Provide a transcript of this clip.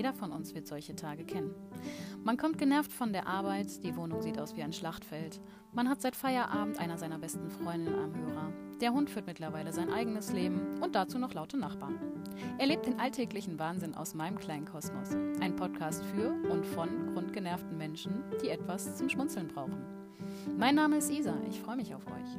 Jeder von uns wird solche Tage kennen. Man kommt genervt von der Arbeit, die Wohnung sieht aus wie ein Schlachtfeld. Man hat seit Feierabend einer seiner besten Freundinnen am Hörer. Der Hund führt mittlerweile sein eigenes Leben und dazu noch laute Nachbarn. Er lebt den alltäglichen Wahnsinn aus meinem kleinen Kosmos. Ein Podcast für und von grundgenervten Menschen, die etwas zum Schmunzeln brauchen. Mein Name ist Isa, ich freue mich auf euch.